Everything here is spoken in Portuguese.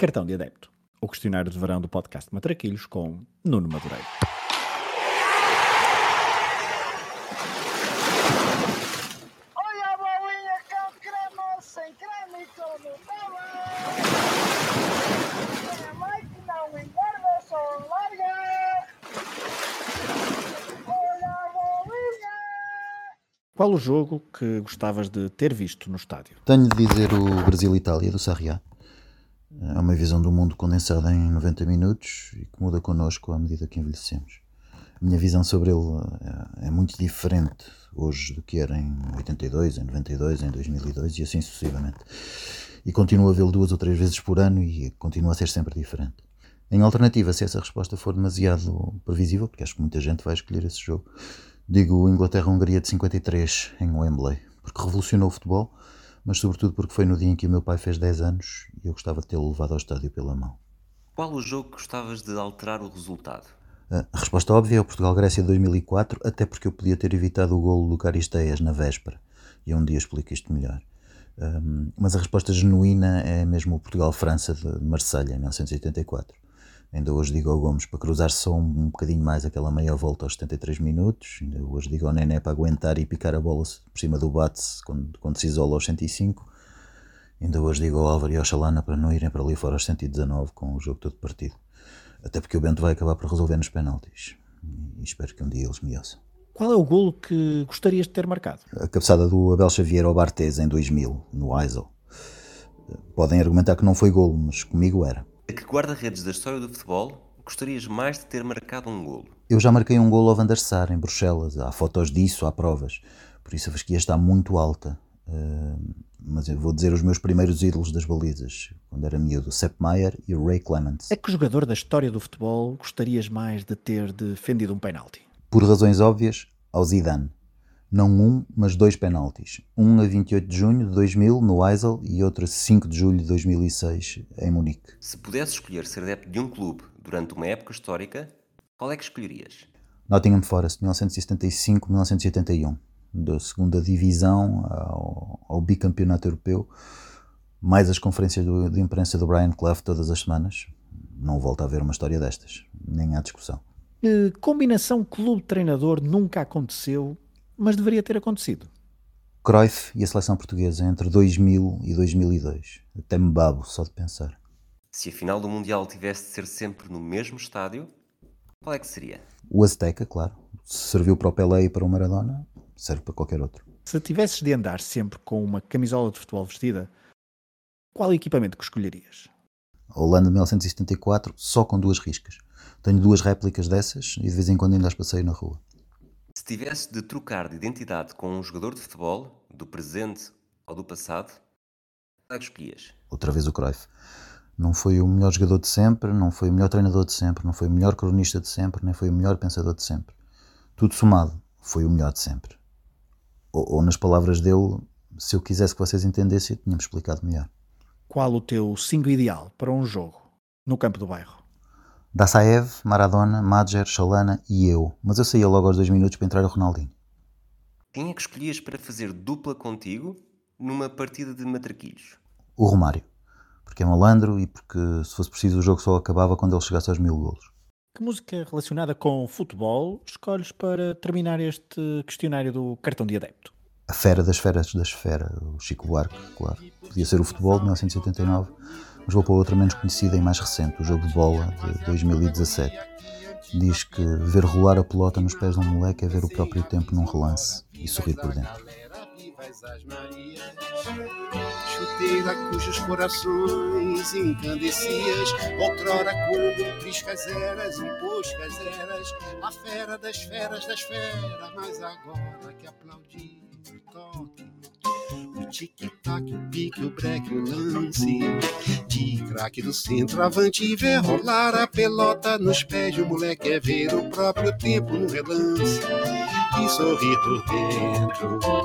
Cartão de Adepto, o questionário de verão do podcast Matraquilhos com Nuno Madureira. Olha a bolinha com creme, sem creme e mãe que não engorda, só larga. Olha a bolinha. Qual o jogo que gostavas de ter visto no estádio? Tenho de dizer o Brasil-Itália do Sarriá. É uma visão do mundo condensada em 90 minutos e que muda connosco à medida que envelhecemos. A minha visão sobre ele é, é muito diferente hoje do que era em 82, em 92, em 2002 e assim sucessivamente. E continuo a vê-lo duas ou três vezes por ano e continua a ser sempre diferente. Em alternativa, se essa resposta for demasiado previsível, porque acho que muita gente vai escolher esse jogo, digo Inglaterra-Hungria de 53 em Wembley, porque revolucionou o futebol, mas sobretudo porque foi no dia em que o meu pai fez 10 anos e eu gostava de tê-lo levado ao estádio pela mão. Qual o jogo que gostavas de alterar o resultado? A resposta óbvia é o Portugal-Grécia de 2004, até porque eu podia ter evitado o golo do Caristeias na véspera. E um dia explico isto melhor. Um, mas a resposta genuína é mesmo o Portugal-França de Marselha, em 1984. Ainda hoje digo ao Gomes para cruzar só um, um bocadinho mais aquela meia volta aos 73 minutos. Ainda hoje digo ao Nené para aguentar e picar a bola por cima do bate quando, quando se isola aos 105. Ainda hoje digo ao Álvaro e ao Chalana para não irem para ali fora aos 119 com o jogo todo partido. Até porque o Bento vai acabar por resolver nos penaltis. E espero que um dia eles me ouçam. Qual é o golo que gostarias de ter marcado? A cabeçada do Abel Xavier ao Bartes em 2000, no Eisel. Podem argumentar que não foi golo, mas comigo era. A que guarda-redes da história do futebol gostarias mais de ter marcado um golo? Eu já marquei um golo ao Van der Sar, em Bruxelas. Há fotos disso, há provas. Por isso a fasquia está muito alta. Uh, mas eu vou dizer os meus primeiros ídolos das balizas, quando era miúdo, Sepp Maier e Ray Clements. A que jogador da história do futebol gostarias mais de ter defendido um penalti? Por razões óbvias, ao Zidane. Não um, mas dois penaltis. Um a 28 de junho de 2000 no Eisel e outro a 5 de julho de 2006 em Munique. Se pudesse escolher ser adepto de um clube durante uma época histórica, qual é que escolherias? Nottingham Forest, 1975-1981 da segunda divisão ao, ao, bicampeonato europeu, mais as conferências do, de imprensa do Brian Clough todas as semanas. Não volta a haver uma história destas, nem há discussão. Uh, combinação clube-treinador nunca aconteceu, mas deveria ter acontecido. Cruyff e a seleção portuguesa entre 2000 e 2002. Até me babo só de pensar. Se a final do Mundial tivesse de ser sempre no mesmo estádio, qual é que seria? O Azteca, claro. Se serviu para o Pelé e para o Maradona, serve para qualquer outro. Se tivesses de andar sempre com uma camisola de futebol vestida, qual equipamento que escolherias? A Holanda de 1974, só com duas riscas. Tenho duas réplicas dessas e de vez em quando ainda as passeio na rua. Se tivesse de trocar de identidade com um jogador de futebol, do presente ou do passado, qual é que escolhias? Outra vez o Cruyff. Não foi o melhor jogador de sempre, não foi o melhor treinador de sempre, não foi o melhor cronista de sempre, nem foi o melhor pensador de sempre. Tudo somado, foi o melhor de sempre ou, ou, nas palavras dele, se eu quisesse que vocês entendessem, eu tinha-me explicado melhor. Qual o teu 5 ideal para um jogo no campo do bairro? Dassaev, Maradona, Madger, Chalana e eu. Mas eu saía logo aos dois minutos para entrar o Ronaldinho. Quem é que escolhias para fazer dupla contigo numa partida de matraquilhos? O Romário. Porque é malandro e porque, se fosse preciso, o jogo só acabava quando ele chegasse aos mil golos. Que música relacionada com futebol escolhes para terminar este questionário do cartão de adepto? A Fera das Feras da Esfera, o Chico Buarque, claro. Podia ser o futebol de 1979, mas vou para outra menos conhecida e mais recente, o jogo de bola de 2017. Diz que ver rolar a pelota nos pés de um moleque é ver o próprio tempo num relance e sorrir por dentro cujos corações incandescias, outrora triscas eras, imposcas eras, a fera das feras das feras, mas agora que aplaudir o toque, tic-tac, o pique, o breque, o lance, de craque do centroavante ver rolar a pelota nos pés de um moleque é ver o próprio tempo no relance e sorrir por dentro.